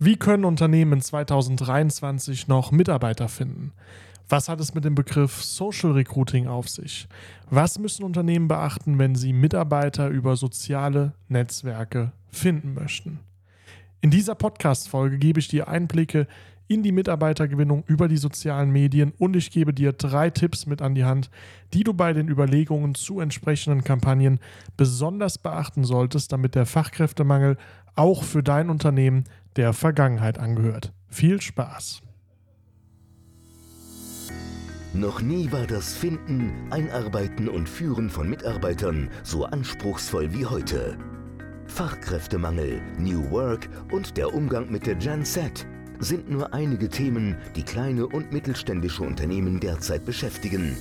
Wie können Unternehmen in 2023 noch Mitarbeiter finden? Was hat es mit dem Begriff Social Recruiting auf sich? Was müssen Unternehmen beachten, wenn sie Mitarbeiter über soziale Netzwerke finden möchten? In dieser Podcast-Folge gebe ich dir Einblicke in die Mitarbeitergewinnung über die sozialen Medien und ich gebe dir drei Tipps mit an die Hand, die du bei den Überlegungen zu entsprechenden Kampagnen besonders beachten solltest, damit der Fachkräftemangel auch für dein Unternehmen der Vergangenheit angehört. Viel Spaß! Noch nie war das Finden, Einarbeiten und Führen von Mitarbeitern so anspruchsvoll wie heute. Fachkräftemangel, New Work und der Umgang mit der Gen Z sind nur einige Themen, die kleine und mittelständische Unternehmen derzeit beschäftigen.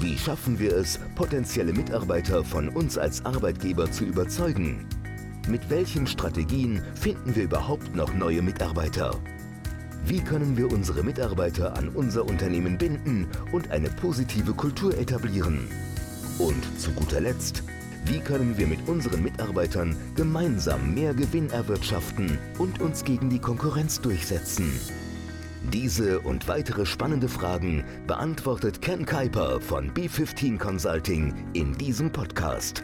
Wie schaffen wir es, potenzielle Mitarbeiter von uns als Arbeitgeber zu überzeugen? Mit welchen Strategien finden wir überhaupt noch neue Mitarbeiter? Wie können wir unsere Mitarbeiter an unser Unternehmen binden und eine positive Kultur etablieren? Und zu guter Letzt, wie können wir mit unseren Mitarbeitern gemeinsam mehr Gewinn erwirtschaften und uns gegen die Konkurrenz durchsetzen? Diese und weitere spannende Fragen beantwortet Ken Kuiper von B15 Consulting in diesem Podcast.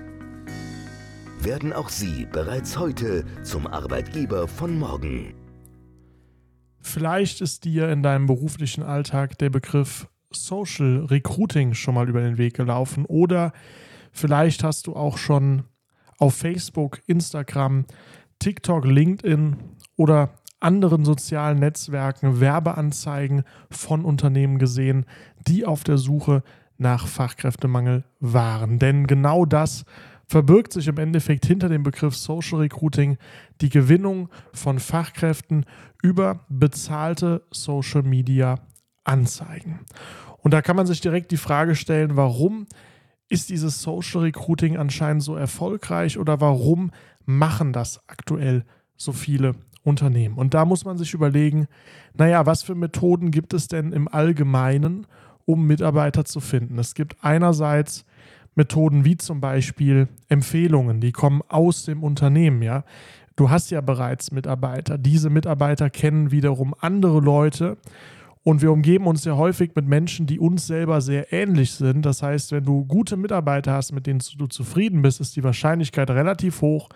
Werden auch Sie bereits heute zum Arbeitgeber von morgen? Vielleicht ist dir in deinem beruflichen Alltag der Begriff Social Recruiting schon mal über den Weg gelaufen oder vielleicht hast du auch schon auf Facebook, Instagram, TikTok, LinkedIn oder anderen sozialen Netzwerken Werbeanzeigen von Unternehmen gesehen, die auf der Suche nach Fachkräftemangel waren. Denn genau das verbirgt sich im Endeffekt hinter dem Begriff Social Recruiting die Gewinnung von Fachkräften über bezahlte Social Media Anzeigen. Und da kann man sich direkt die Frage stellen, warum ist dieses Social Recruiting anscheinend so erfolgreich oder warum machen das aktuell so viele Unternehmen? Und da muss man sich überlegen, naja, was für Methoden gibt es denn im Allgemeinen, um Mitarbeiter zu finden? Es gibt einerseits Methoden wie zum Beispiel Empfehlungen, die kommen aus dem Unternehmen, ja. Du hast ja bereits Mitarbeiter. Diese Mitarbeiter kennen wiederum andere Leute. Und wir umgeben uns ja häufig mit Menschen, die uns selber sehr ähnlich sind. Das heißt, wenn du gute Mitarbeiter hast, mit denen du zufrieden bist, ist die Wahrscheinlichkeit relativ hoch,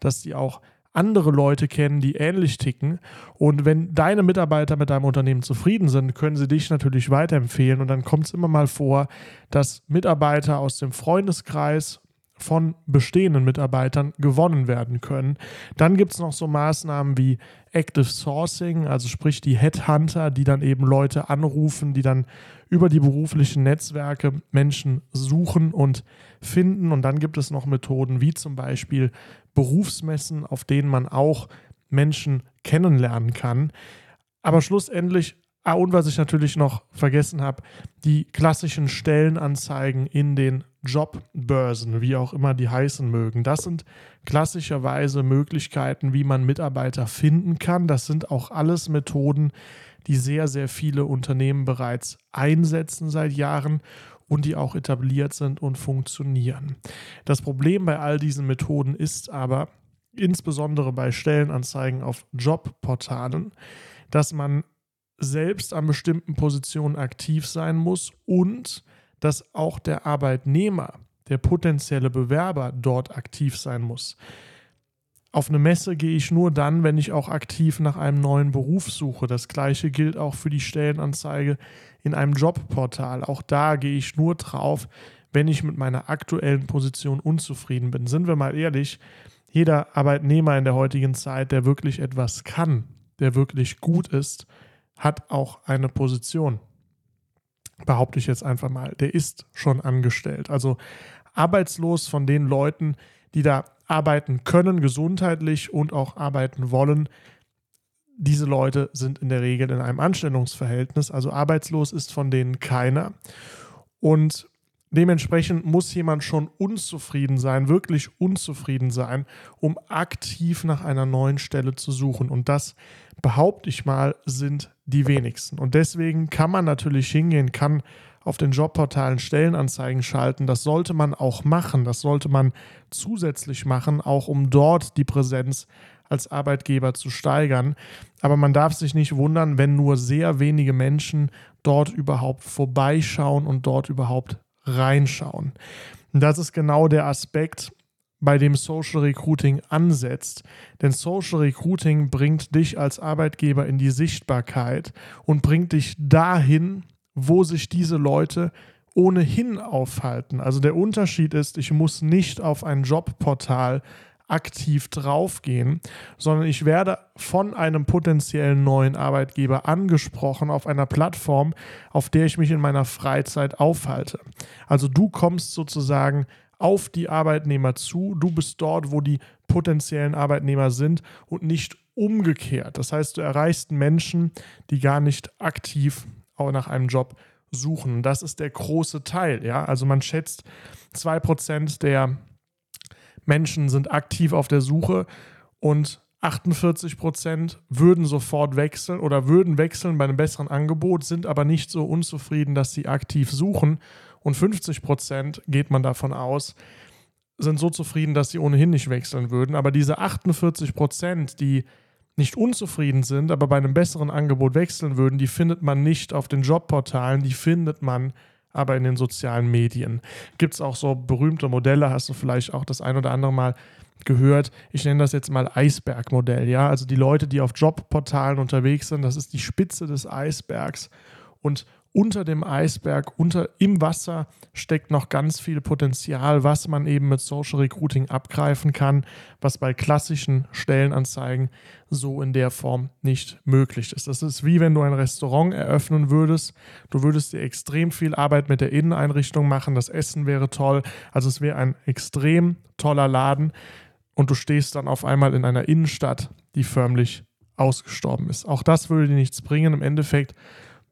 dass die auch andere Leute kennen, die ähnlich ticken. Und wenn deine Mitarbeiter mit deinem Unternehmen zufrieden sind, können sie dich natürlich weiterempfehlen. Und dann kommt es immer mal vor, dass Mitarbeiter aus dem Freundeskreis von bestehenden Mitarbeitern gewonnen werden können. Dann gibt es noch so Maßnahmen wie Active Sourcing, also sprich die Headhunter, die dann eben Leute anrufen, die dann über die beruflichen Netzwerke Menschen suchen und finden. Und dann gibt es noch Methoden wie zum Beispiel Berufsmessen, auf denen man auch Menschen kennenlernen kann. Aber schlussendlich Ah, und was ich natürlich noch vergessen habe, die klassischen Stellenanzeigen in den Jobbörsen, wie auch immer die heißen mögen. Das sind klassischerweise Möglichkeiten, wie man Mitarbeiter finden kann. Das sind auch alles Methoden, die sehr, sehr viele Unternehmen bereits einsetzen seit Jahren und die auch etabliert sind und funktionieren. Das Problem bei all diesen Methoden ist aber, insbesondere bei Stellenanzeigen auf Jobportalen, dass man selbst an bestimmten Positionen aktiv sein muss und dass auch der Arbeitnehmer, der potenzielle Bewerber dort aktiv sein muss. Auf eine Messe gehe ich nur dann, wenn ich auch aktiv nach einem neuen Beruf suche. Das gleiche gilt auch für die Stellenanzeige in einem Jobportal. Auch da gehe ich nur drauf, wenn ich mit meiner aktuellen Position unzufrieden bin. Sind wir mal ehrlich, jeder Arbeitnehmer in der heutigen Zeit, der wirklich etwas kann, der wirklich gut ist, hat auch eine Position. Behaupte ich jetzt einfach mal. Der ist schon angestellt. Also arbeitslos von den Leuten, die da arbeiten können, gesundheitlich und auch arbeiten wollen. Diese Leute sind in der Regel in einem Anstellungsverhältnis. Also arbeitslos ist von denen keiner. Und Dementsprechend muss jemand schon unzufrieden sein, wirklich unzufrieden sein, um aktiv nach einer neuen Stelle zu suchen. Und das, behaupte ich mal, sind die wenigsten. Und deswegen kann man natürlich hingehen, kann auf den Jobportalen Stellenanzeigen schalten. Das sollte man auch machen. Das sollte man zusätzlich machen, auch um dort die Präsenz als Arbeitgeber zu steigern. Aber man darf sich nicht wundern, wenn nur sehr wenige Menschen dort überhaupt vorbeischauen und dort überhaupt reinschauen. Das ist genau der Aspekt, bei dem Social Recruiting ansetzt. Denn Social Recruiting bringt dich als Arbeitgeber in die Sichtbarkeit und bringt dich dahin, wo sich diese Leute ohnehin aufhalten. Also der Unterschied ist, ich muss nicht auf ein Jobportal aktiv draufgehen, sondern ich werde von einem potenziellen neuen Arbeitgeber angesprochen auf einer Plattform, auf der ich mich in meiner Freizeit aufhalte. Also du kommst sozusagen auf die Arbeitnehmer zu, du bist dort, wo die potenziellen Arbeitnehmer sind und nicht umgekehrt. Das heißt, du erreichst Menschen, die gar nicht aktiv auch nach einem Job suchen. Das ist der große Teil. Ja? Also man schätzt, 2% der Menschen sind aktiv auf der Suche und 48% würden sofort wechseln oder würden wechseln bei einem besseren Angebot, sind aber nicht so unzufrieden, dass sie aktiv suchen. Und 50% geht man davon aus, sind so zufrieden, dass sie ohnehin nicht wechseln würden. Aber diese 48% die nicht unzufrieden sind, aber bei einem besseren Angebot wechseln würden, die findet man nicht auf den Jobportalen, die findet man aber in den sozialen Medien. Gibt es auch so berühmte Modelle, hast du vielleicht auch das ein oder andere Mal gehört. Ich nenne das jetzt mal Eisbergmodell, ja. Also die Leute, die auf Jobportalen unterwegs sind, das ist die Spitze des Eisbergs. Und unter dem Eisberg, unter im Wasser steckt noch ganz viel Potenzial, was man eben mit Social Recruiting abgreifen kann, was bei klassischen Stellenanzeigen so in der Form nicht möglich ist. Das ist wie wenn du ein Restaurant eröffnen würdest. Du würdest dir extrem viel Arbeit mit der Inneneinrichtung machen, das Essen wäre toll, also es wäre ein extrem toller Laden und du stehst dann auf einmal in einer Innenstadt, die förmlich ausgestorben ist. Auch das würde dir nichts bringen. Im Endeffekt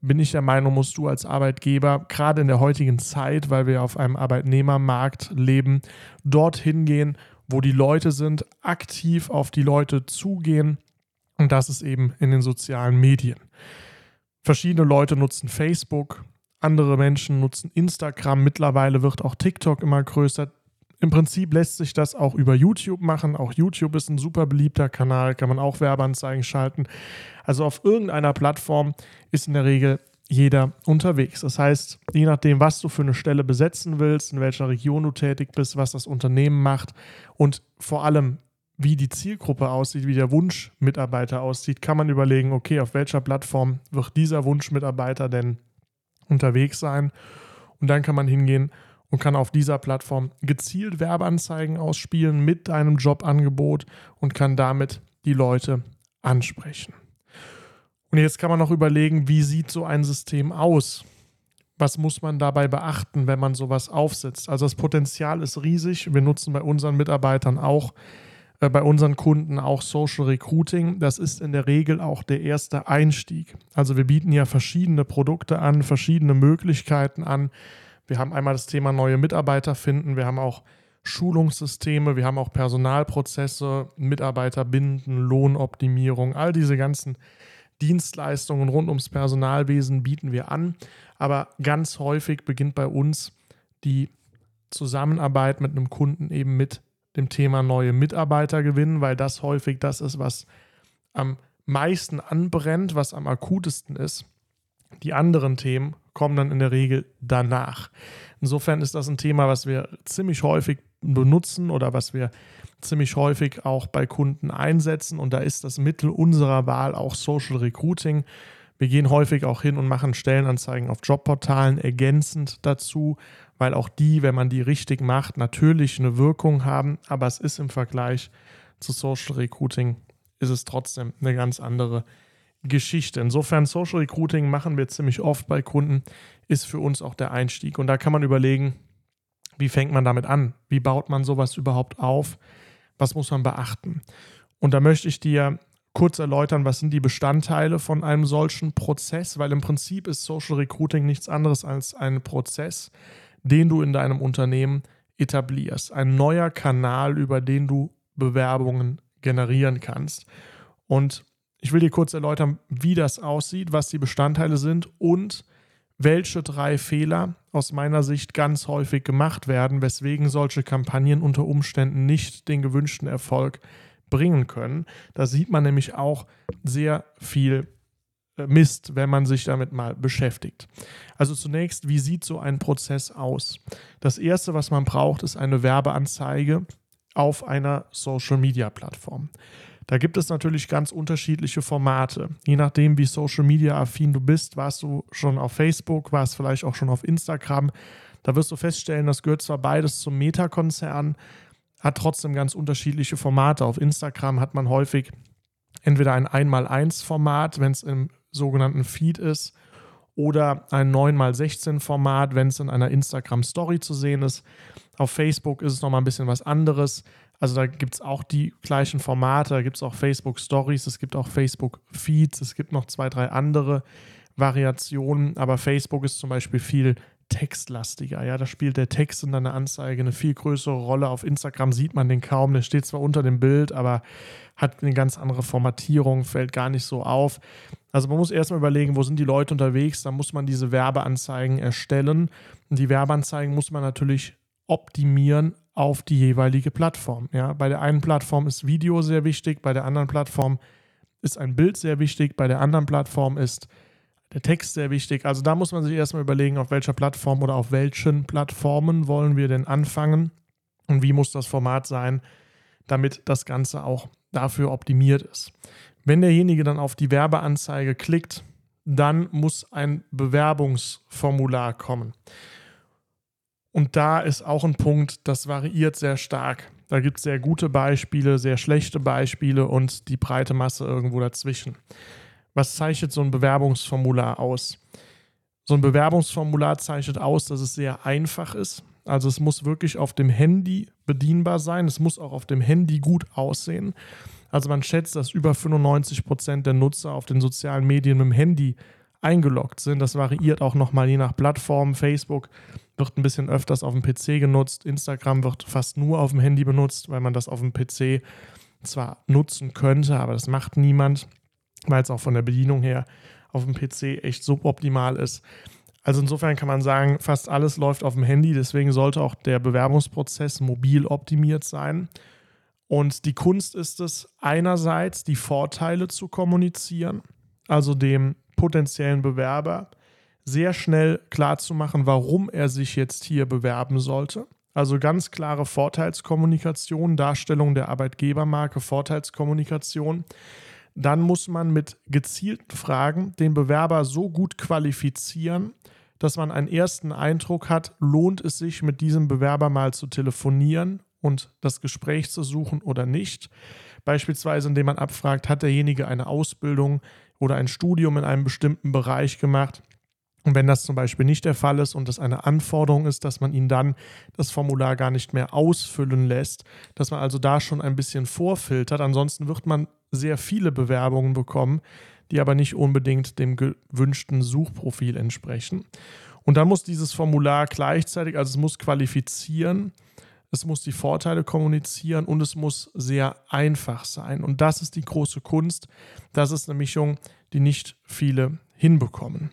bin ich der Meinung, musst du als Arbeitgeber, gerade in der heutigen Zeit, weil wir auf einem Arbeitnehmermarkt leben, dorthin gehen, wo die Leute sind, aktiv auf die Leute zugehen. Und das ist eben in den sozialen Medien. Verschiedene Leute nutzen Facebook, andere Menschen nutzen Instagram, mittlerweile wird auch TikTok immer größer. Im Prinzip lässt sich das auch über YouTube machen. Auch YouTube ist ein super beliebter Kanal, kann man auch Werbeanzeigen schalten. Also auf irgendeiner Plattform ist in der Regel jeder unterwegs. Das heißt, je nachdem, was du für eine Stelle besetzen willst, in welcher Region du tätig bist, was das Unternehmen macht und vor allem, wie die Zielgruppe aussieht, wie der Wunschmitarbeiter aussieht, kann man überlegen, okay, auf welcher Plattform wird dieser Wunschmitarbeiter denn unterwegs sein? Und dann kann man hingehen und kann auf dieser Plattform gezielt Werbeanzeigen ausspielen mit deinem Jobangebot und kann damit die Leute ansprechen. Und jetzt kann man noch überlegen, wie sieht so ein System aus? Was muss man dabei beachten, wenn man sowas aufsetzt? Also das Potenzial ist riesig. Wir nutzen bei unseren Mitarbeitern auch, äh, bei unseren Kunden auch Social Recruiting. Das ist in der Regel auch der erste Einstieg. Also wir bieten ja verschiedene Produkte an, verschiedene Möglichkeiten an. Wir haben einmal das Thema neue Mitarbeiter finden. Wir haben auch Schulungssysteme, wir haben auch Personalprozesse, Mitarbeiter binden, Lohnoptimierung, all diese ganzen Dienstleistungen rund ums Personalwesen bieten wir an. Aber ganz häufig beginnt bei uns die Zusammenarbeit mit einem Kunden eben mit dem Thema neue Mitarbeiter gewinnen, weil das häufig das ist, was am meisten anbrennt, was am akutesten ist. Die anderen Themen kommen dann in der Regel danach. Insofern ist das ein Thema, was wir ziemlich häufig benutzen oder was wir ziemlich häufig auch bei Kunden einsetzen. Und da ist das Mittel unserer Wahl auch Social Recruiting. Wir gehen häufig auch hin und machen Stellenanzeigen auf Jobportalen ergänzend dazu, weil auch die, wenn man die richtig macht, natürlich eine Wirkung haben. Aber es ist im Vergleich zu Social Recruiting, ist es trotzdem eine ganz andere Geschichte. Insofern Social Recruiting machen wir ziemlich oft bei Kunden, ist für uns auch der Einstieg. Und da kann man überlegen, wie fängt man damit an? Wie baut man sowas überhaupt auf? Was muss man beachten? Und da möchte ich dir kurz erläutern, was sind die Bestandteile von einem solchen Prozess, weil im Prinzip ist Social Recruiting nichts anderes als ein Prozess, den du in deinem Unternehmen etablierst. Ein neuer Kanal, über den du Bewerbungen generieren kannst. Und ich will dir kurz erläutern, wie das aussieht, was die Bestandteile sind und welche drei Fehler aus meiner Sicht ganz häufig gemacht werden, weswegen solche Kampagnen unter Umständen nicht den gewünschten Erfolg bringen können. Da sieht man nämlich auch sehr viel äh, Mist, wenn man sich damit mal beschäftigt. Also zunächst, wie sieht so ein Prozess aus? Das Erste, was man braucht, ist eine Werbeanzeige auf einer Social-Media-Plattform. Da gibt es natürlich ganz unterschiedliche Formate. Je nachdem, wie Social Media affin du bist, warst du schon auf Facebook, warst vielleicht auch schon auf Instagram. Da wirst du feststellen, das gehört zwar beides zum Meta-Konzern, hat trotzdem ganz unterschiedliche Formate. Auf Instagram hat man häufig entweder ein 1x1-Format, wenn es im sogenannten Feed ist, oder ein 9x16-Format, wenn es in einer Instagram-Story zu sehen ist. Auf Facebook ist es nochmal ein bisschen was anderes. Also da gibt es auch die gleichen Formate, da gibt es auch Facebook Stories, es gibt auch Facebook Feeds, es gibt noch zwei, drei andere Variationen, aber Facebook ist zum Beispiel viel textlastiger. Ja, da spielt der Text in deiner Anzeige eine viel größere Rolle. Auf Instagram sieht man den kaum, der steht zwar unter dem Bild, aber hat eine ganz andere Formatierung, fällt gar nicht so auf. Also man muss erstmal überlegen, wo sind die Leute unterwegs, da muss man diese Werbeanzeigen erstellen. Und die Werbeanzeigen muss man natürlich optimieren auf die jeweilige Plattform. Ja, bei der einen Plattform ist Video sehr wichtig, bei der anderen Plattform ist ein Bild sehr wichtig, bei der anderen Plattform ist der Text sehr wichtig. Also da muss man sich erstmal überlegen, auf welcher Plattform oder auf welchen Plattformen wollen wir denn anfangen und wie muss das Format sein, damit das Ganze auch dafür optimiert ist. Wenn derjenige dann auf die Werbeanzeige klickt, dann muss ein Bewerbungsformular kommen. Und da ist auch ein Punkt, das variiert sehr stark. Da gibt es sehr gute Beispiele, sehr schlechte Beispiele und die breite Masse irgendwo dazwischen. Was zeichnet so ein Bewerbungsformular aus? So ein Bewerbungsformular zeichnet aus, dass es sehr einfach ist. Also es muss wirklich auf dem Handy bedienbar sein. Es muss auch auf dem Handy gut aussehen. Also man schätzt, dass über 95 Prozent der Nutzer auf den sozialen Medien mit dem Handy eingeloggt sind. Das variiert auch nochmal je nach Plattform. Facebook wird ein bisschen öfters auf dem PC genutzt. Instagram wird fast nur auf dem Handy benutzt, weil man das auf dem PC zwar nutzen könnte, aber das macht niemand, weil es auch von der Bedienung her auf dem PC echt suboptimal ist. Also insofern kann man sagen, fast alles läuft auf dem Handy, deswegen sollte auch der Bewerbungsprozess mobil optimiert sein. Und die Kunst ist es, einerseits die Vorteile zu kommunizieren, also dem potenziellen Bewerber sehr schnell klarzumachen, warum er sich jetzt hier bewerben sollte. Also ganz klare Vorteilskommunikation, Darstellung der Arbeitgebermarke, Vorteilskommunikation. Dann muss man mit gezielten Fragen den Bewerber so gut qualifizieren, dass man einen ersten Eindruck hat, lohnt es sich mit diesem Bewerber mal zu telefonieren und das Gespräch zu suchen oder nicht. Beispielsweise, indem man abfragt, hat derjenige eine Ausbildung oder ein Studium in einem bestimmten Bereich gemacht. Und wenn das zum Beispiel nicht der Fall ist und es eine Anforderung ist, dass man ihn dann das Formular gar nicht mehr ausfüllen lässt, dass man also da schon ein bisschen vorfiltert. Ansonsten wird man sehr viele Bewerbungen bekommen, die aber nicht unbedingt dem gewünschten Suchprofil entsprechen. Und dann muss dieses Formular gleichzeitig, also es muss qualifizieren, es muss die Vorteile kommunizieren und es muss sehr einfach sein. Und das ist die große Kunst. Das ist eine Mischung, die nicht viele hinbekommen.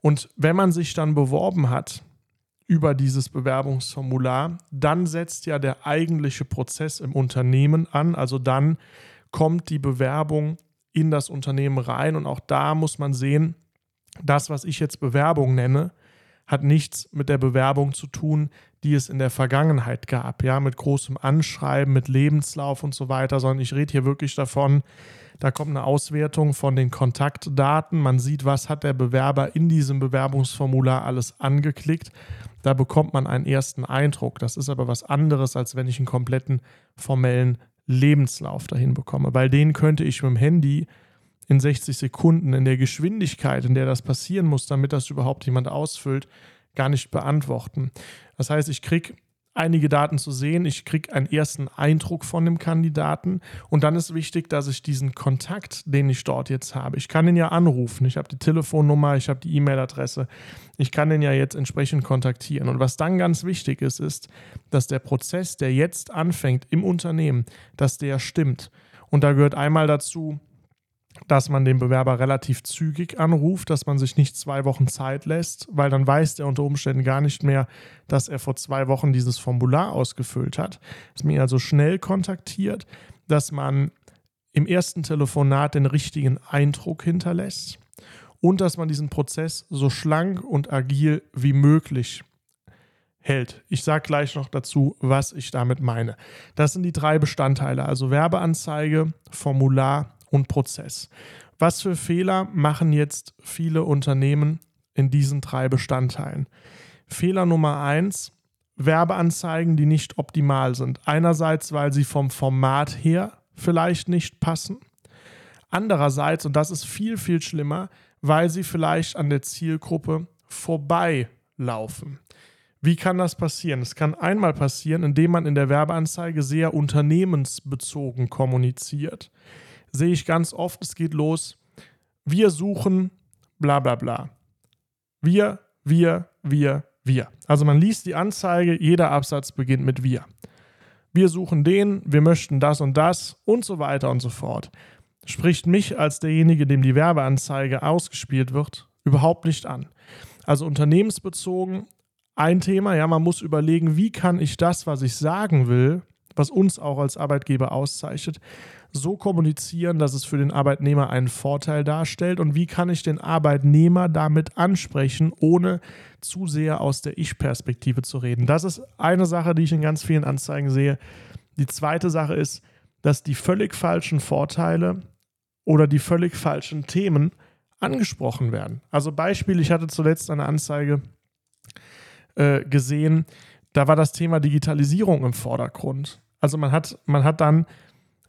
Und wenn man sich dann beworben hat über dieses Bewerbungsformular, dann setzt ja der eigentliche Prozess im Unternehmen an. Also dann kommt die Bewerbung in das Unternehmen rein. Und auch da muss man sehen, das, was ich jetzt Bewerbung nenne, hat nichts mit der Bewerbung zu tun, die es in der Vergangenheit gab, ja, mit großem Anschreiben, mit Lebenslauf und so weiter, sondern ich rede hier wirklich davon, da kommt eine Auswertung von den Kontaktdaten, man sieht, was hat der Bewerber in diesem Bewerbungsformular alles angeklickt, da bekommt man einen ersten Eindruck. Das ist aber was anderes, als wenn ich einen kompletten formellen Lebenslauf dahin bekomme, weil den könnte ich mit dem Handy in 60 Sekunden in der Geschwindigkeit, in der das passieren muss, damit das überhaupt jemand ausfüllt, gar nicht beantworten. Das heißt, ich kriege einige Daten zu sehen, ich kriege einen ersten Eindruck von dem Kandidaten und dann ist wichtig, dass ich diesen Kontakt, den ich dort jetzt habe, ich kann ihn ja anrufen, ich habe die Telefonnummer, ich habe die E-Mail-Adresse, ich kann den ja jetzt entsprechend kontaktieren. Und was dann ganz wichtig ist, ist, dass der Prozess, der jetzt anfängt im Unternehmen, dass der stimmt. Und da gehört einmal dazu, dass man den Bewerber relativ zügig anruft, dass man sich nicht zwei Wochen Zeit lässt, weil dann weiß der unter Umständen gar nicht mehr, dass er vor zwei Wochen dieses Formular ausgefüllt hat. Dass man ihn also schnell kontaktiert, dass man im ersten Telefonat den richtigen Eindruck hinterlässt und dass man diesen Prozess so schlank und agil wie möglich hält. Ich sage gleich noch dazu, was ich damit meine. Das sind die drei Bestandteile, also Werbeanzeige, Formular und Prozess. Was für Fehler machen jetzt viele Unternehmen in diesen drei Bestandteilen? Fehler Nummer eins, Werbeanzeigen, die nicht optimal sind. Einerseits, weil sie vom Format her vielleicht nicht passen. Andererseits, und das ist viel, viel schlimmer, weil sie vielleicht an der Zielgruppe vorbeilaufen. Wie kann das passieren? Es kann einmal passieren, indem man in der Werbeanzeige sehr unternehmensbezogen kommuniziert sehe ich ganz oft, es geht los, wir suchen bla bla bla. Wir, wir, wir, wir. Also man liest die Anzeige, jeder Absatz beginnt mit wir. Wir suchen den, wir möchten das und das und so weiter und so fort. Spricht mich als derjenige, dem die Werbeanzeige ausgespielt wird, überhaupt nicht an. Also unternehmensbezogen ein Thema, ja, man muss überlegen, wie kann ich das, was ich sagen will, was uns auch als Arbeitgeber auszeichnet, so kommunizieren, dass es für den Arbeitnehmer einen Vorteil darstellt und wie kann ich den Arbeitnehmer damit ansprechen, ohne zu sehr aus der Ich-Perspektive zu reden. Das ist eine Sache, die ich in ganz vielen Anzeigen sehe. Die zweite Sache ist, dass die völlig falschen Vorteile oder die völlig falschen Themen angesprochen werden. Also Beispiel, ich hatte zuletzt eine Anzeige äh, gesehen, da war das Thema Digitalisierung im Vordergrund. Also man hat, man hat dann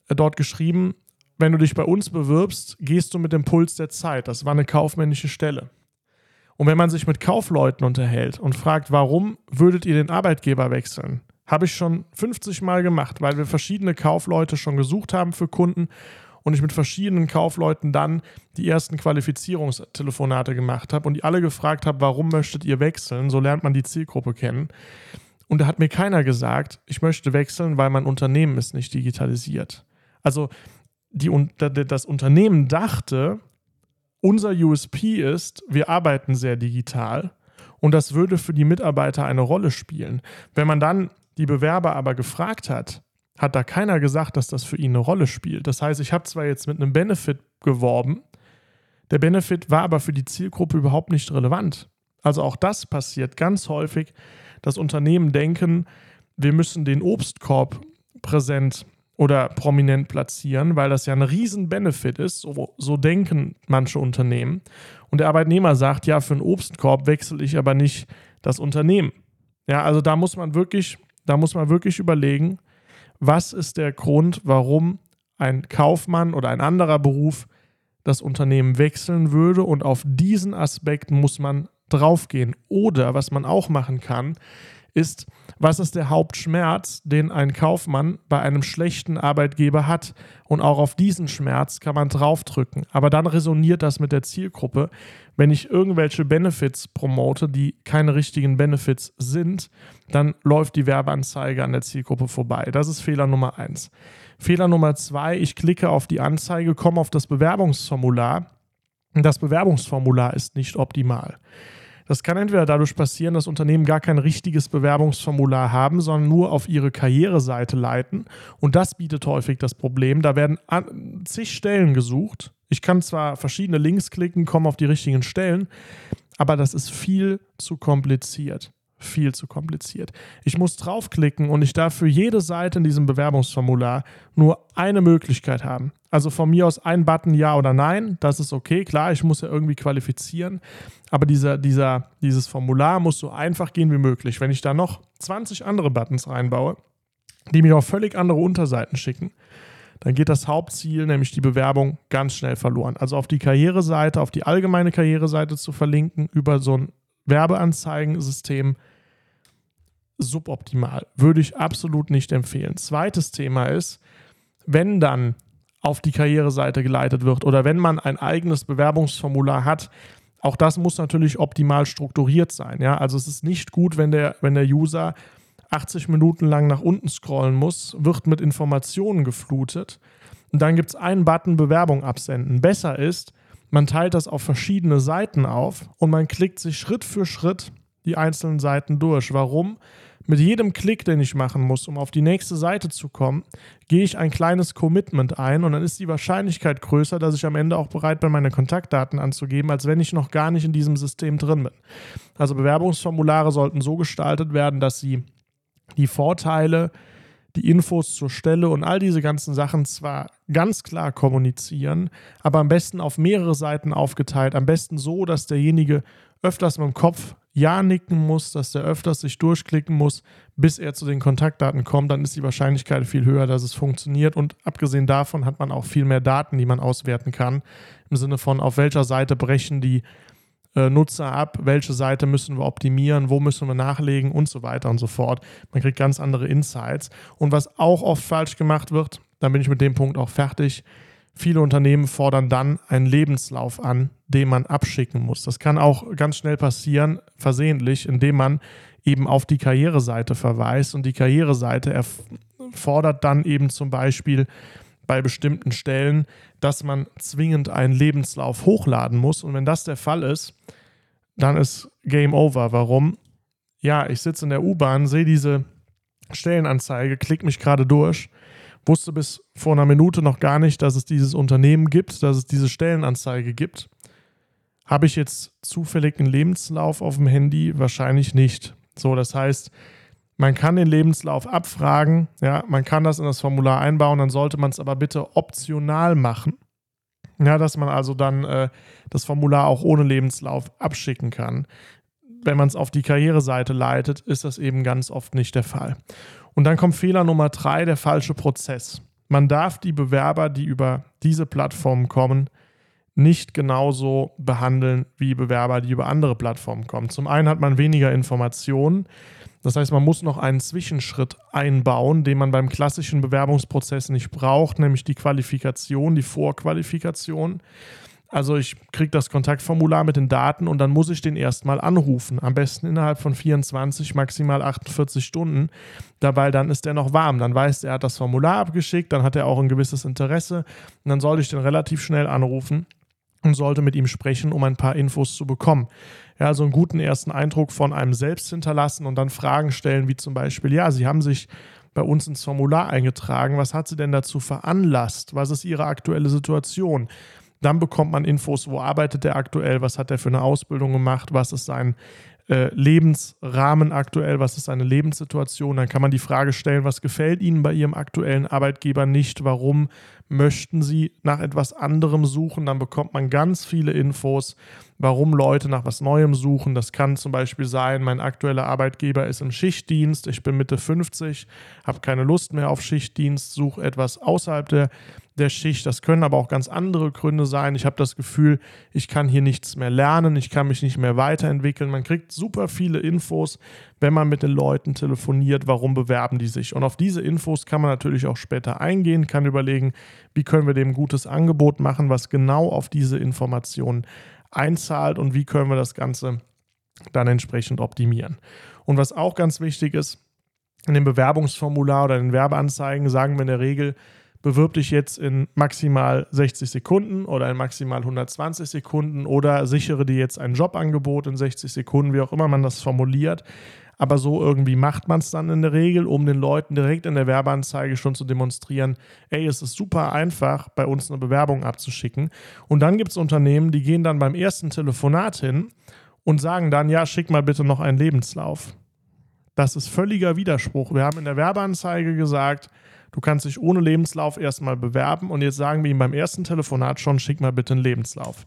dort geschrieben, wenn du dich bei uns bewirbst, gehst du mit dem Puls der Zeit. Das war eine kaufmännische Stelle. Und wenn man sich mit Kaufleuten unterhält und fragt, warum würdet ihr den Arbeitgeber wechseln, habe ich schon 50 Mal gemacht, weil wir verschiedene Kaufleute schon gesucht haben für Kunden und ich mit verschiedenen Kaufleuten dann die ersten Qualifizierungstelefonate gemacht habe und die alle gefragt habe, warum möchtet ihr wechseln? So lernt man die Zielgruppe kennen. Und da hat mir keiner gesagt, ich möchte wechseln, weil mein Unternehmen ist nicht digitalisiert. Also die, das Unternehmen dachte, unser USP ist, wir arbeiten sehr digital und das würde für die Mitarbeiter eine Rolle spielen. Wenn man dann die Bewerber aber gefragt hat, hat da keiner gesagt, dass das für ihn eine Rolle spielt. Das heißt, ich habe zwar jetzt mit einem Benefit geworben, der Benefit war aber für die Zielgruppe überhaupt nicht relevant. Also auch das passiert ganz häufig, dass Unternehmen denken, wir müssen den Obstkorb präsent oder prominent platzieren, weil das ja ein riesen Benefit ist. So, so, denken manche Unternehmen. Und der Arbeitnehmer sagt, ja, für einen Obstkorb wechsle ich aber nicht das Unternehmen. Ja, also da muss man wirklich, da muss man wirklich überlegen, was ist der Grund, warum ein Kaufmann oder ein anderer Beruf das Unternehmen wechseln würde. Und auf diesen Aspekt muss man draufgehen. Oder was man auch machen kann, ist, was ist der Hauptschmerz, den ein Kaufmann bei einem schlechten Arbeitgeber hat. Und auch auf diesen Schmerz kann man draufdrücken. Aber dann resoniert das mit der Zielgruppe. Wenn ich irgendwelche Benefits promote, die keine richtigen Benefits sind, dann läuft die Werbeanzeige an der Zielgruppe vorbei. Das ist Fehler Nummer eins. Fehler Nummer zwei, ich klicke auf die Anzeige, komme auf das Bewerbungsformular. Das Bewerbungsformular ist nicht optimal. Das kann entweder dadurch passieren, dass Unternehmen gar kein richtiges Bewerbungsformular haben, sondern nur auf ihre Karriereseite leiten. Und das bietet häufig das Problem. Da werden zig Stellen gesucht. Ich kann zwar verschiedene Links klicken, komme auf die richtigen Stellen, aber das ist viel zu kompliziert viel zu kompliziert. Ich muss draufklicken und ich darf für jede Seite in diesem Bewerbungsformular nur eine Möglichkeit haben. Also von mir aus ein Button Ja oder Nein, das ist okay. Klar, ich muss ja irgendwie qualifizieren, aber dieser, dieser, dieses Formular muss so einfach gehen wie möglich. Wenn ich da noch 20 andere Buttons reinbaue, die mir auf völlig andere Unterseiten schicken, dann geht das Hauptziel, nämlich die Bewerbung, ganz schnell verloren. Also auf die Karriereseite, auf die allgemeine Karriereseite zu verlinken über so ein Werbeanzeigensystem suboptimal. Würde ich absolut nicht empfehlen. Zweites Thema ist, wenn dann auf die Karriereseite geleitet wird oder wenn man ein eigenes Bewerbungsformular hat, auch das muss natürlich optimal strukturiert sein. Ja? Also es ist nicht gut, wenn der, wenn der User 80 Minuten lang nach unten scrollen muss, wird mit Informationen geflutet. Und dann gibt es einen Button Bewerbung absenden. Besser ist, man teilt das auf verschiedene Seiten auf und man klickt sich Schritt für Schritt die einzelnen Seiten durch. Warum? Mit jedem Klick, den ich machen muss, um auf die nächste Seite zu kommen, gehe ich ein kleines Commitment ein und dann ist die Wahrscheinlichkeit größer, dass ich am Ende auch bereit bin, meine Kontaktdaten anzugeben, als wenn ich noch gar nicht in diesem System drin bin. Also Bewerbungsformulare sollten so gestaltet werden, dass sie die Vorteile, die Infos zur Stelle und all diese ganzen Sachen zwar ganz klar kommunizieren, aber am besten auf mehrere Seiten aufgeteilt, am besten so, dass derjenige öfters mit dem Kopf ja nicken muss, dass der öfters sich durchklicken muss, bis er zu den Kontaktdaten kommt, dann ist die Wahrscheinlichkeit viel höher, dass es funktioniert. Und abgesehen davon hat man auch viel mehr Daten, die man auswerten kann. Im Sinne von, auf welcher Seite brechen die äh, Nutzer ab, welche Seite müssen wir optimieren, wo müssen wir nachlegen und so weiter und so fort. Man kriegt ganz andere Insights. Und was auch oft falsch gemacht wird, dann bin ich mit dem Punkt auch fertig, Viele Unternehmen fordern dann einen Lebenslauf an, den man abschicken muss. Das kann auch ganz schnell passieren, versehentlich, indem man eben auf die Karriereseite verweist und die Karriereseite fordert dann eben zum Beispiel bei bestimmten Stellen, dass man zwingend einen Lebenslauf hochladen muss. Und wenn das der Fall ist, dann ist Game Over. Warum? Ja, ich sitze in der U-Bahn, sehe diese Stellenanzeige, klicke mich gerade durch wusste bis vor einer Minute noch gar nicht, dass es dieses Unternehmen gibt, dass es diese Stellenanzeige gibt. Habe ich jetzt zufällig einen Lebenslauf auf dem Handy? Wahrscheinlich nicht. So, das heißt, man kann den Lebenslauf abfragen, ja, man kann das in das Formular einbauen, dann sollte man es aber bitte optional machen. Ja, dass man also dann äh, das Formular auch ohne Lebenslauf abschicken kann. Wenn man es auf die Karriereseite leitet, ist das eben ganz oft nicht der Fall. Und dann kommt Fehler Nummer drei, der falsche Prozess. Man darf die Bewerber, die über diese Plattformen kommen, nicht genauso behandeln wie Bewerber, die über andere Plattformen kommen. Zum einen hat man weniger Informationen. Das heißt, man muss noch einen Zwischenschritt einbauen, den man beim klassischen Bewerbungsprozess nicht braucht, nämlich die Qualifikation, die Vorqualifikation. Also ich kriege das Kontaktformular mit den Daten und dann muss ich den erstmal anrufen. Am besten innerhalb von 24, maximal 48 Stunden. Dabei dann ist er noch warm. Dann weiß er, er hat das Formular abgeschickt, dann hat er auch ein gewisses Interesse. Und dann sollte ich den relativ schnell anrufen und sollte mit ihm sprechen, um ein paar Infos zu bekommen. Ja, so einen guten ersten Eindruck von einem selbst hinterlassen und dann Fragen stellen, wie zum Beispiel, ja, Sie haben sich bei uns ins Formular eingetragen. Was hat Sie denn dazu veranlasst? Was ist Ihre aktuelle Situation? Dann bekommt man Infos, wo arbeitet er aktuell, was hat er für eine Ausbildung gemacht, was ist sein äh, Lebensrahmen aktuell, was ist seine Lebenssituation. Dann kann man die Frage stellen, was gefällt Ihnen bei Ihrem aktuellen Arbeitgeber nicht, warum möchten Sie nach etwas anderem suchen. Dann bekommt man ganz viele Infos, warum Leute nach was Neuem suchen. Das kann zum Beispiel sein, mein aktueller Arbeitgeber ist im Schichtdienst, ich bin Mitte 50, habe keine Lust mehr auf Schichtdienst, suche etwas außerhalb der der Schicht. Das können aber auch ganz andere Gründe sein. Ich habe das Gefühl, ich kann hier nichts mehr lernen, ich kann mich nicht mehr weiterentwickeln. Man kriegt super viele Infos, wenn man mit den Leuten telefoniert, warum bewerben die sich. Und auf diese Infos kann man natürlich auch später eingehen, kann überlegen, wie können wir dem ein gutes Angebot machen, was genau auf diese Informationen einzahlt und wie können wir das Ganze dann entsprechend optimieren. Und was auch ganz wichtig ist, in dem Bewerbungsformular oder in den Werbeanzeigen sagen wir in der Regel, bewirb dich jetzt in maximal 60 Sekunden oder in maximal 120 Sekunden oder sichere dir jetzt ein Jobangebot in 60 Sekunden, wie auch immer man das formuliert. Aber so irgendwie macht man es dann in der Regel, um den Leuten direkt in der Werbeanzeige schon zu demonstrieren, ey, es ist super einfach, bei uns eine Bewerbung abzuschicken. Und dann gibt es Unternehmen, die gehen dann beim ersten Telefonat hin und sagen dann, ja, schick mal bitte noch einen Lebenslauf. Das ist völliger Widerspruch. Wir haben in der Werbeanzeige gesagt, Du kannst dich ohne Lebenslauf erstmal bewerben und jetzt sagen wir ihm beim ersten Telefonat schon, schick mal bitte einen Lebenslauf.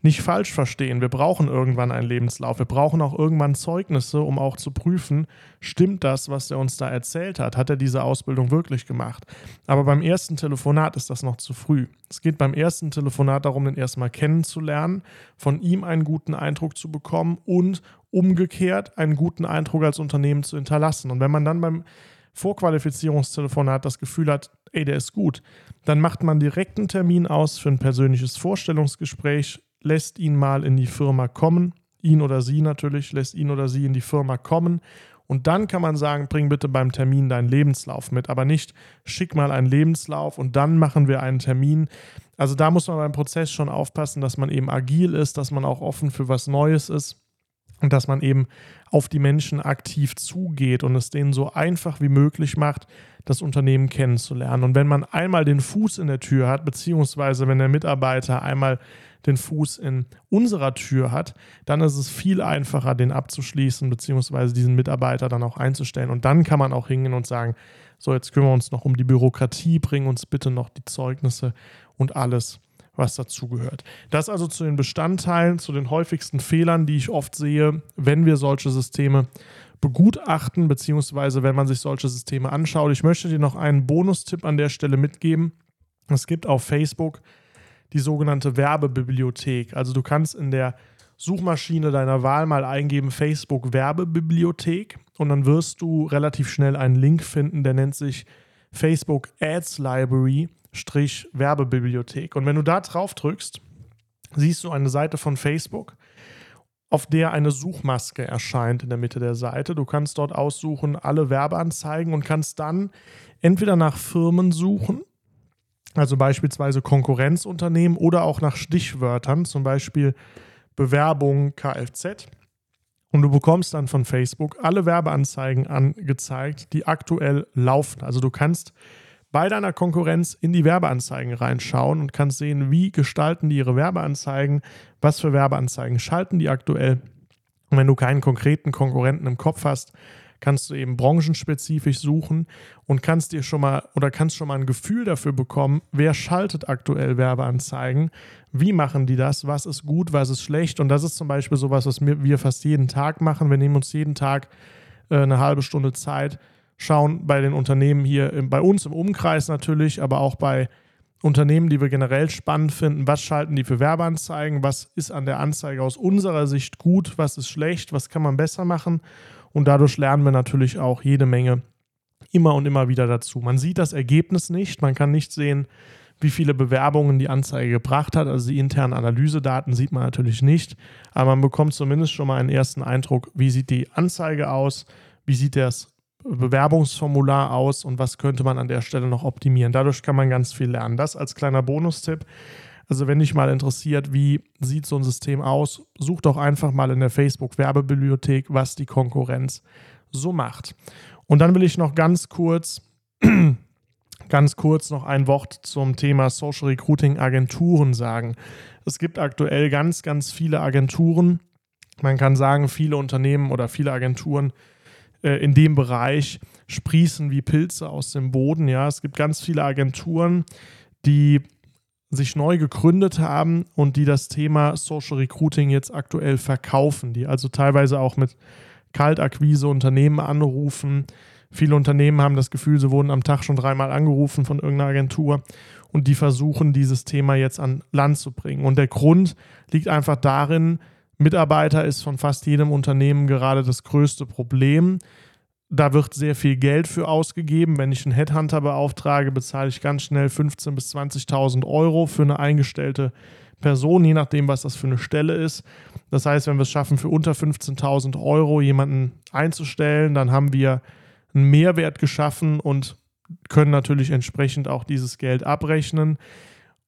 Nicht falsch verstehen, wir brauchen irgendwann einen Lebenslauf. Wir brauchen auch irgendwann Zeugnisse, um auch zu prüfen, stimmt das, was er uns da erzählt hat? Hat er diese Ausbildung wirklich gemacht? Aber beim ersten Telefonat ist das noch zu früh. Es geht beim ersten Telefonat darum, den erstmal kennenzulernen, von ihm einen guten Eindruck zu bekommen und umgekehrt einen guten Eindruck als Unternehmen zu hinterlassen. Und wenn man dann beim Vorqualifizierungstelefonat das Gefühl hat, ey, der ist gut, dann macht man direkt einen Termin aus für ein persönliches Vorstellungsgespräch, lässt ihn mal in die Firma kommen, ihn oder sie natürlich, lässt ihn oder sie in die Firma kommen. Und dann kann man sagen, bring bitte beim Termin deinen Lebenslauf mit, aber nicht schick mal einen Lebenslauf und dann machen wir einen Termin. Also da muss man beim Prozess schon aufpassen, dass man eben agil ist, dass man auch offen für was Neues ist und dass man eben auf die Menschen aktiv zugeht und es denen so einfach wie möglich macht, das Unternehmen kennenzulernen. Und wenn man einmal den Fuß in der Tür hat, beziehungsweise wenn der Mitarbeiter einmal den Fuß in unserer Tür hat, dann ist es viel einfacher, den abzuschließen, beziehungsweise diesen Mitarbeiter dann auch einzustellen. Und dann kann man auch hingehen und sagen, so, jetzt kümmern wir uns noch um die Bürokratie, bringen uns bitte noch die Zeugnisse und alles was dazugehört. Das also zu den Bestandteilen, zu den häufigsten Fehlern, die ich oft sehe, wenn wir solche Systeme begutachten, beziehungsweise wenn man sich solche Systeme anschaut. Ich möchte dir noch einen Bonustipp an der Stelle mitgeben. Es gibt auf Facebook die sogenannte Werbebibliothek. Also du kannst in der Suchmaschine deiner Wahl mal eingeben Facebook Werbebibliothek und dann wirst du relativ schnell einen Link finden, der nennt sich Facebook Ads Library Werbebibliothek. Und wenn du da drauf drückst, siehst du eine Seite von Facebook, auf der eine Suchmaske erscheint in der Mitte der Seite. Du kannst dort aussuchen, alle Werbeanzeigen und kannst dann entweder nach Firmen suchen, also beispielsweise Konkurrenzunternehmen oder auch nach Stichwörtern, zum Beispiel Bewerbung Kfz. Und du bekommst dann von Facebook alle Werbeanzeigen angezeigt, die aktuell laufen. Also du kannst bei deiner Konkurrenz in die Werbeanzeigen reinschauen und kannst sehen, wie gestalten die ihre Werbeanzeigen, was für Werbeanzeigen schalten die aktuell. Und wenn du keinen konkreten Konkurrenten im Kopf hast, kannst du eben branchenspezifisch suchen und kannst dir schon mal oder kannst schon mal ein Gefühl dafür bekommen, wer schaltet aktuell Werbeanzeigen, wie machen die das, was ist gut, was ist schlecht. Und das ist zum Beispiel sowas, was wir fast jeden Tag machen. Wir nehmen uns jeden Tag äh, eine halbe Stunde Zeit, schauen bei den Unternehmen hier, bei uns im Umkreis natürlich, aber auch bei Unternehmen, die wir generell spannend finden, was schalten die für Werbeanzeigen, was ist an der Anzeige aus unserer Sicht gut, was ist schlecht, was kann man besser machen. Und dadurch lernen wir natürlich auch jede Menge immer und immer wieder dazu. Man sieht das Ergebnis nicht, man kann nicht sehen, wie viele Bewerbungen die Anzeige gebracht hat. Also die internen Analysedaten sieht man natürlich nicht, aber man bekommt zumindest schon mal einen ersten Eindruck, wie sieht die Anzeige aus, wie sieht das Bewerbungsformular aus und was könnte man an der Stelle noch optimieren. Dadurch kann man ganz viel lernen. Das als kleiner Bonustipp. Also wenn dich mal interessiert, wie sieht so ein System aus, such doch einfach mal in der Facebook-Werbebibliothek, was die Konkurrenz so macht. Und dann will ich noch ganz kurz, ganz kurz noch ein Wort zum Thema Social Recruiting Agenturen sagen. Es gibt aktuell ganz, ganz viele Agenturen. Man kann sagen, viele Unternehmen oder viele Agenturen äh, in dem Bereich sprießen wie Pilze aus dem Boden. Ja, es gibt ganz viele Agenturen, die sich neu gegründet haben und die das Thema Social Recruiting jetzt aktuell verkaufen, die also teilweise auch mit Kaltakquise Unternehmen anrufen. Viele Unternehmen haben das Gefühl, sie wurden am Tag schon dreimal angerufen von irgendeiner Agentur und die versuchen, dieses Thema jetzt an Land zu bringen. Und der Grund liegt einfach darin, Mitarbeiter ist von fast jedem Unternehmen gerade das größte Problem. Da wird sehr viel Geld für ausgegeben. Wenn ich einen Headhunter beauftrage, bezahle ich ganz schnell 15.000 bis 20.000 Euro für eine eingestellte Person, je nachdem, was das für eine Stelle ist. Das heißt, wenn wir es schaffen, für unter 15.000 Euro jemanden einzustellen, dann haben wir einen Mehrwert geschaffen und können natürlich entsprechend auch dieses Geld abrechnen.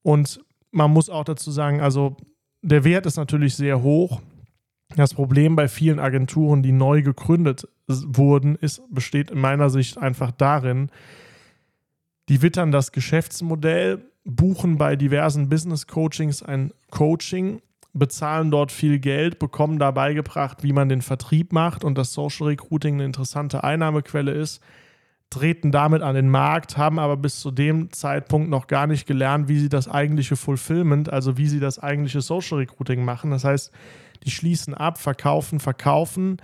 Und man muss auch dazu sagen, also der Wert ist natürlich sehr hoch. Das Problem bei vielen Agenturen, die neu gegründet wurden, ist, besteht in meiner Sicht einfach darin, die wittern das Geschäftsmodell, buchen bei diversen Business Coachings ein Coaching, bezahlen dort viel Geld, bekommen da beigebracht, wie man den Vertrieb macht und dass Social Recruiting eine interessante Einnahmequelle ist treten damit an den Markt, haben aber bis zu dem Zeitpunkt noch gar nicht gelernt, wie sie das eigentliche Fulfillment, also wie sie das eigentliche Social Recruiting machen. Das heißt, die schließen ab, verkaufen, verkaufen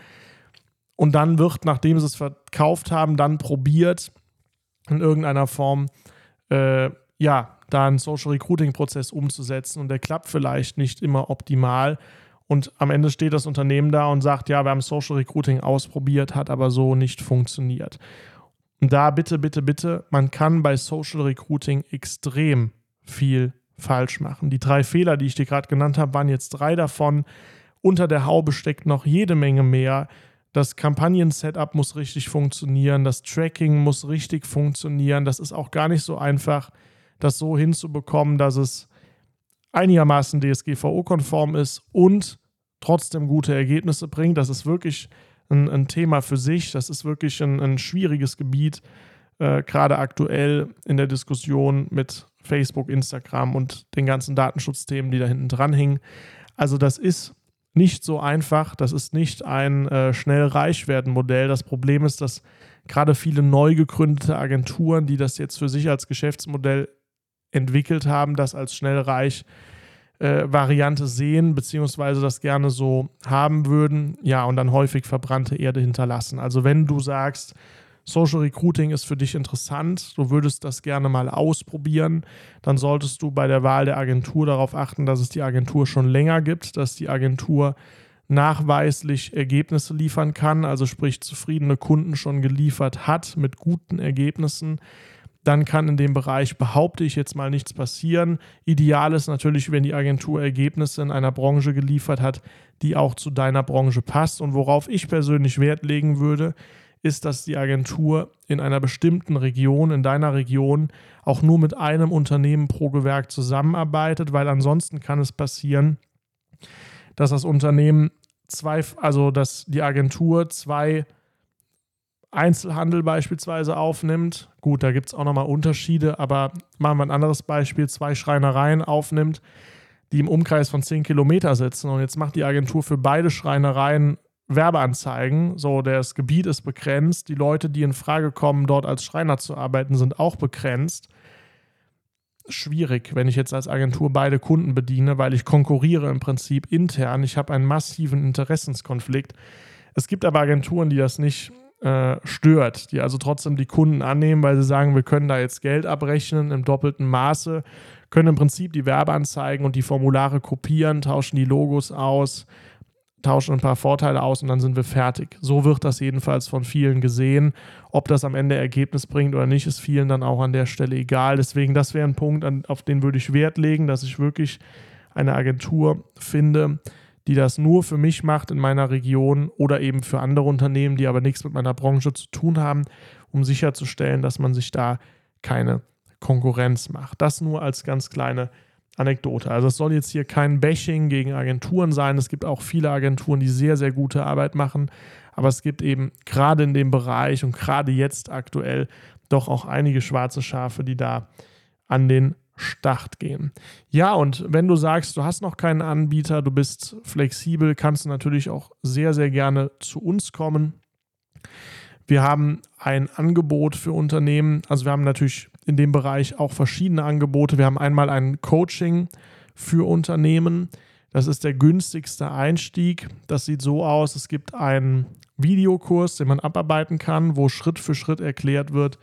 und dann wird, nachdem sie es verkauft haben, dann probiert, in irgendeiner Form, äh, ja, da einen Social Recruiting-Prozess umzusetzen und der klappt vielleicht nicht immer optimal. Und am Ende steht das Unternehmen da und sagt, ja, wir haben Social Recruiting ausprobiert, hat aber so nicht funktioniert. Und da bitte, bitte, bitte, man kann bei Social Recruiting extrem viel falsch machen. Die drei Fehler, die ich dir gerade genannt habe, waren jetzt drei davon. Unter der Haube steckt noch jede Menge mehr. Das Kampagnen-Setup muss richtig funktionieren, das Tracking muss richtig funktionieren. Das ist auch gar nicht so einfach, das so hinzubekommen, dass es einigermaßen DSGVO-konform ist und trotzdem gute Ergebnisse bringt. Das ist wirklich ein, ein Thema für sich. Das ist wirklich ein, ein schwieriges Gebiet, äh, gerade aktuell in der Diskussion mit Facebook, Instagram und den ganzen Datenschutzthemen, die da hinten dran hängen. Also das ist nicht so einfach. Das ist nicht ein äh, schnell reich werden Modell. Das Problem ist, dass gerade viele neu gegründete Agenturen, die das jetzt für sich als Geschäftsmodell entwickelt haben, das als schnell reich äh, Variante sehen, beziehungsweise das gerne so haben würden, ja, und dann häufig verbrannte Erde hinterlassen. Also wenn du sagst, Social Recruiting ist für dich interessant, du würdest das gerne mal ausprobieren, dann solltest du bei der Wahl der Agentur darauf achten, dass es die Agentur schon länger gibt, dass die Agentur nachweislich Ergebnisse liefern kann, also sprich zufriedene Kunden schon geliefert hat mit guten Ergebnissen, dann kann in dem Bereich, behaupte ich jetzt mal, nichts passieren. Ideal ist natürlich, wenn die Agentur Ergebnisse in einer Branche geliefert hat, die auch zu deiner Branche passt. Und worauf ich persönlich Wert legen würde, ist, dass die Agentur in einer bestimmten Region, in deiner Region, auch nur mit einem Unternehmen pro Gewerk zusammenarbeitet, weil ansonsten kann es passieren, dass das Unternehmen zwei, also dass die Agentur zwei Einzelhandel beispielsweise aufnimmt, gut, da gibt es auch nochmal Unterschiede, aber machen wir ein anderes Beispiel, zwei Schreinereien aufnimmt, die im Umkreis von 10 Kilometer sitzen und jetzt macht die Agentur für beide Schreinereien Werbeanzeigen, so das Gebiet ist begrenzt, die Leute, die in Frage kommen, dort als Schreiner zu arbeiten, sind auch begrenzt. Schwierig, wenn ich jetzt als Agentur beide Kunden bediene, weil ich konkurriere im Prinzip intern. Ich habe einen massiven Interessenskonflikt. Es gibt aber Agenturen, die das nicht äh, stört, die also trotzdem die Kunden annehmen, weil sie sagen, wir können da jetzt Geld abrechnen im doppelten Maße, können im Prinzip die Werbeanzeigen und die Formulare kopieren, tauschen die Logos aus, tauschen ein paar Vorteile aus und dann sind wir fertig. So wird das jedenfalls von vielen gesehen. Ob das am Ende Ergebnis bringt oder nicht, ist vielen dann auch an der Stelle egal. Deswegen, das wäre ein Punkt, auf den würde ich Wert legen, dass ich wirklich eine Agentur finde, die das nur für mich macht in meiner Region oder eben für andere Unternehmen, die aber nichts mit meiner Branche zu tun haben, um sicherzustellen, dass man sich da keine Konkurrenz macht. Das nur als ganz kleine Anekdote. Also es soll jetzt hier kein Bashing gegen Agenturen sein. Es gibt auch viele Agenturen, die sehr, sehr gute Arbeit machen. Aber es gibt eben gerade in dem Bereich und gerade jetzt aktuell doch auch einige schwarze Schafe, die da an den Start gehen. Ja, und wenn du sagst, du hast noch keinen Anbieter, du bist flexibel, kannst du natürlich auch sehr, sehr gerne zu uns kommen. Wir haben ein Angebot für Unternehmen. Also wir haben natürlich in dem Bereich auch verschiedene Angebote. Wir haben einmal ein Coaching für Unternehmen. Das ist der günstigste Einstieg. Das sieht so aus, es gibt einen Videokurs, den man abarbeiten kann, wo Schritt für Schritt erklärt wird,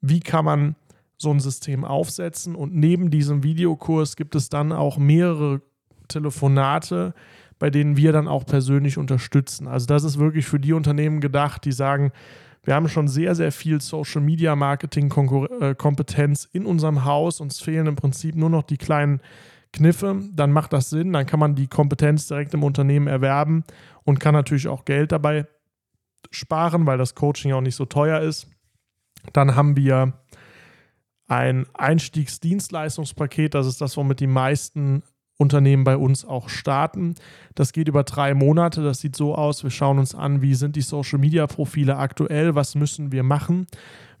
wie kann man so ein System aufsetzen. Und neben diesem Videokurs gibt es dann auch mehrere Telefonate, bei denen wir dann auch persönlich unterstützen. Also das ist wirklich für die Unternehmen gedacht, die sagen, wir haben schon sehr, sehr viel Social Media Marketing äh, Kompetenz in unserem Haus. Uns fehlen im Prinzip nur noch die kleinen Kniffe. Dann macht das Sinn. Dann kann man die Kompetenz direkt im Unternehmen erwerben und kann natürlich auch Geld dabei sparen, weil das Coaching auch nicht so teuer ist. Dann haben wir ein Einstiegsdienstleistungspaket. Das ist das, womit die meisten Unternehmen bei uns auch starten. Das geht über drei Monate. Das sieht so aus. Wir schauen uns an, wie sind die Social-Media-Profile aktuell, was müssen wir machen.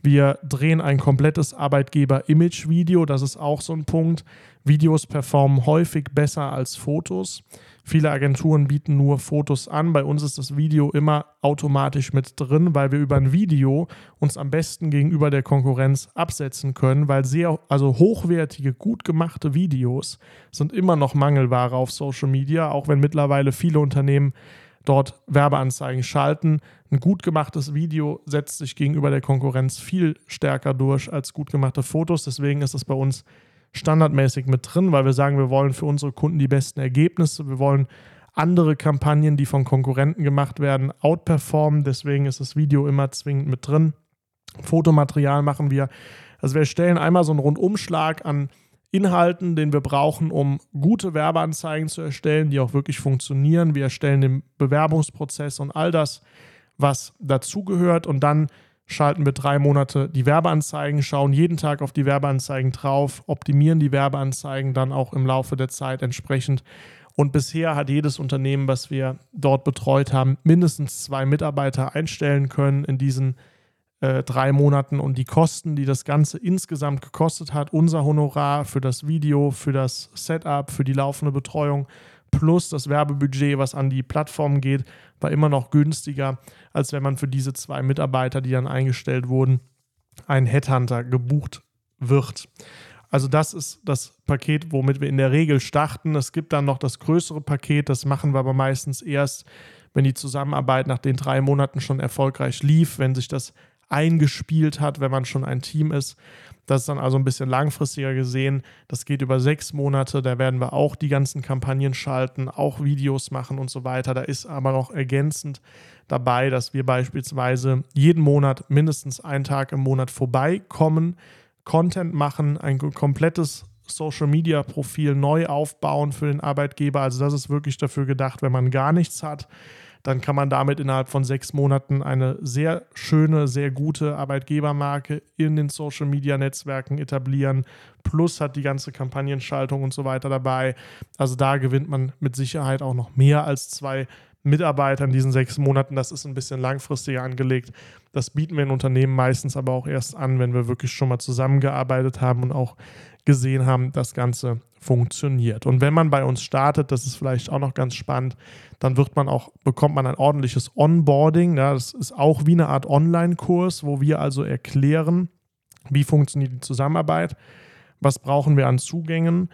Wir drehen ein komplettes Arbeitgeber-Image-Video. Das ist auch so ein Punkt. Videos performen häufig besser als Fotos. Viele Agenturen bieten nur Fotos an. Bei uns ist das Video immer automatisch mit drin, weil wir über ein Video uns am besten gegenüber der Konkurrenz absetzen können, weil sehr, also hochwertige, gut gemachte Videos sind immer noch Mangelware auf Social Media, auch wenn mittlerweile viele Unternehmen dort Werbeanzeigen schalten. Ein gut gemachtes Video setzt sich gegenüber der Konkurrenz viel stärker durch als gut gemachte Fotos. Deswegen ist es bei uns standardmäßig mit drin, weil wir sagen, wir wollen für unsere Kunden die besten Ergebnisse. Wir wollen andere Kampagnen, die von Konkurrenten gemacht werden, outperformen. Deswegen ist das Video immer zwingend mit drin. Fotomaterial machen wir. Also wir stellen einmal so einen Rundumschlag an Inhalten, den wir brauchen, um gute Werbeanzeigen zu erstellen, die auch wirklich funktionieren. Wir erstellen den Bewerbungsprozess und all das was dazugehört und dann schalten wir drei Monate die Werbeanzeigen, schauen jeden Tag auf die Werbeanzeigen drauf, optimieren die Werbeanzeigen dann auch im Laufe der Zeit entsprechend. Und bisher hat jedes Unternehmen, was wir dort betreut haben, mindestens zwei Mitarbeiter einstellen können in diesen äh, drei Monaten. Und die Kosten, die das Ganze insgesamt gekostet hat, unser Honorar für das Video, für das Setup, für die laufende Betreuung, plus das Werbebudget, was an die Plattform geht, war immer noch günstiger, als wenn man für diese zwei Mitarbeiter, die dann eingestellt wurden, einen Headhunter gebucht wird. Also das ist das Paket, womit wir in der Regel starten. Es gibt dann noch das größere Paket, das machen wir aber meistens erst, wenn die Zusammenarbeit nach den drei Monaten schon erfolgreich lief, wenn sich das eingespielt hat, wenn man schon ein Team ist. Das ist dann also ein bisschen langfristiger gesehen. Das geht über sechs Monate. Da werden wir auch die ganzen Kampagnen schalten, auch Videos machen und so weiter. Da ist aber noch ergänzend dabei, dass wir beispielsweise jeden Monat mindestens einen Tag im Monat vorbeikommen, Content machen, ein komplettes Social Media Profil neu aufbauen für den Arbeitgeber. Also das ist wirklich dafür gedacht, wenn man gar nichts hat dann kann man damit innerhalb von sechs Monaten eine sehr schöne, sehr gute Arbeitgebermarke in den Social-Media-Netzwerken etablieren. Plus hat die ganze Kampagnenschaltung und so weiter dabei. Also da gewinnt man mit Sicherheit auch noch mehr als zwei Mitarbeiter in diesen sechs Monaten. Das ist ein bisschen langfristiger angelegt. Das bieten wir in Unternehmen meistens aber auch erst an, wenn wir wirklich schon mal zusammengearbeitet haben und auch gesehen haben, das Ganze funktioniert. Und wenn man bei uns startet, das ist vielleicht auch noch ganz spannend, dann wird man auch, bekommt man ein ordentliches Onboarding. Ja, das ist auch wie eine Art Online-Kurs, wo wir also erklären, wie funktioniert die Zusammenarbeit, was brauchen wir an Zugängen,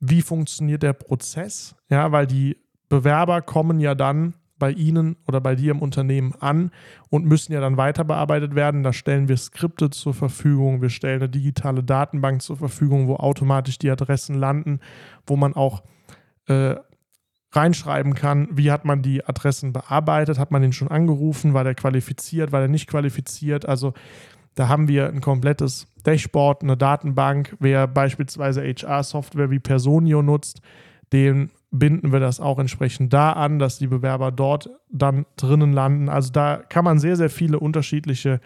wie funktioniert der Prozess, ja, weil die Bewerber kommen ja dann bei Ihnen oder bei dir im Unternehmen an und müssen ja dann weiter bearbeitet werden. Da stellen wir Skripte zur Verfügung, wir stellen eine digitale Datenbank zur Verfügung, wo automatisch die Adressen landen, wo man auch äh, reinschreiben kann, wie hat man die Adressen bearbeitet, hat man den schon angerufen, war der qualifiziert, war der nicht qualifiziert. Also da haben wir ein komplettes Dashboard, eine Datenbank. Wer beispielsweise HR-Software wie Personio nutzt, den binden wir das auch entsprechend da an, dass die Bewerber dort dann drinnen landen. Also da kann man sehr, sehr viele unterschiedliche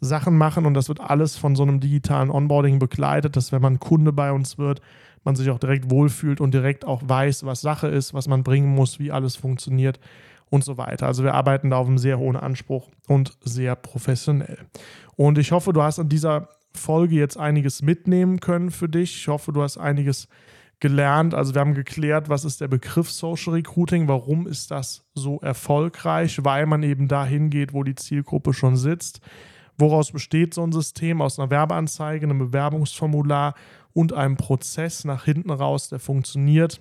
Sachen machen und das wird alles von so einem digitalen Onboarding begleitet, dass wenn man Kunde bei uns wird, man sich auch direkt wohlfühlt und direkt auch weiß, was Sache ist, was man bringen muss, wie alles funktioniert und so weiter. Also wir arbeiten da auf einem sehr hohen Anspruch und sehr professionell. Und ich hoffe, du hast an dieser Folge jetzt einiges mitnehmen können für dich. Ich hoffe, du hast einiges gelernt. Also wir haben geklärt, was ist der Begriff Social Recruiting, warum ist das so erfolgreich, weil man eben dahin geht, wo die Zielgruppe schon sitzt. Woraus besteht so ein System? Aus einer Werbeanzeige, einem Bewerbungsformular und einem Prozess nach hinten raus, der funktioniert.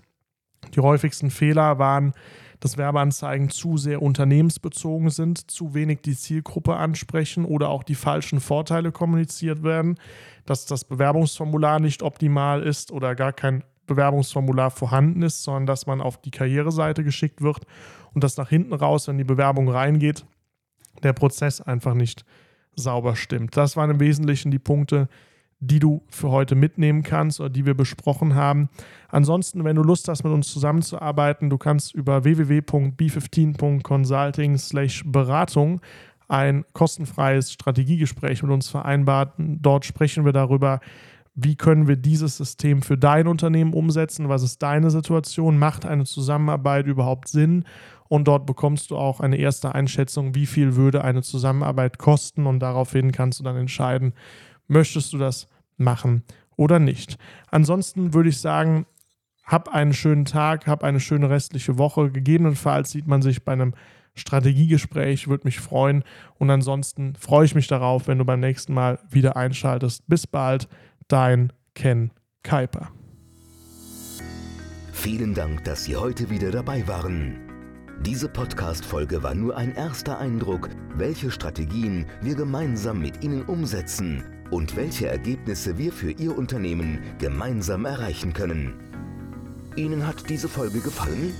Die häufigsten Fehler waren, dass Werbeanzeigen zu sehr unternehmensbezogen sind, zu wenig die Zielgruppe ansprechen oder auch die falschen Vorteile kommuniziert werden, dass das Bewerbungsformular nicht optimal ist oder gar kein Bewerbungsformular vorhanden ist, sondern dass man auf die Karriereseite geschickt wird und dass nach hinten raus, wenn die Bewerbung reingeht, der Prozess einfach nicht sauber stimmt. Das waren im Wesentlichen die Punkte, die du für heute mitnehmen kannst oder die wir besprochen haben. Ansonsten, wenn du Lust hast, mit uns zusammenzuarbeiten, du kannst über www.b15.consulting/beratung ein kostenfreies Strategiegespräch mit uns vereinbaren. Dort sprechen wir darüber, wie können wir dieses System für dein Unternehmen umsetzen, was ist deine Situation, macht eine Zusammenarbeit überhaupt Sinn und dort bekommst du auch eine erste Einschätzung, wie viel würde eine Zusammenarbeit kosten und daraufhin kannst du dann entscheiden, möchtest du das machen oder nicht. Ansonsten würde ich sagen, hab einen schönen Tag, hab eine schöne restliche Woche. Gegebenenfalls sieht man sich bei einem Strategiegespräch, würde mich freuen. Und ansonsten freue ich mich darauf, wenn du beim nächsten Mal wieder einschaltest. Bis bald dein Ken Kuiper. Vielen Dank, dass Sie heute wieder dabei waren. Diese Podcast-Folge war nur ein erster Eindruck, welche Strategien wir gemeinsam mit Ihnen umsetzen und welche Ergebnisse wir für Ihr Unternehmen gemeinsam erreichen können. Ihnen hat diese Folge gefallen?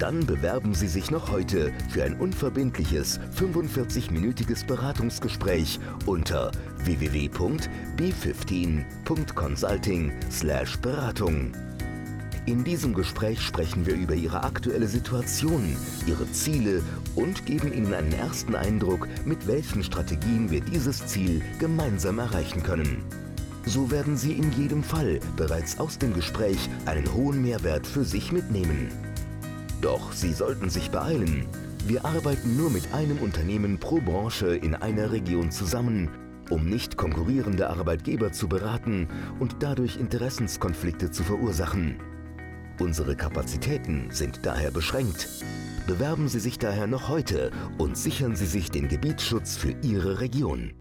Dann bewerben Sie sich noch heute für ein unverbindliches 45-minütiges Beratungsgespräch unter www.b15.consulting/beratung. In diesem Gespräch sprechen wir über Ihre aktuelle Situation, Ihre Ziele und geben Ihnen einen ersten Eindruck, mit welchen Strategien wir dieses Ziel gemeinsam erreichen können. So werden Sie in jedem Fall bereits aus dem Gespräch einen hohen Mehrwert für sich mitnehmen. Doch Sie sollten sich beeilen. Wir arbeiten nur mit einem Unternehmen pro Branche in einer Region zusammen, um nicht konkurrierende Arbeitgeber zu beraten und dadurch Interessenskonflikte zu verursachen. Unsere Kapazitäten sind daher beschränkt. Bewerben Sie sich daher noch heute und sichern Sie sich den Gebietsschutz für Ihre Region.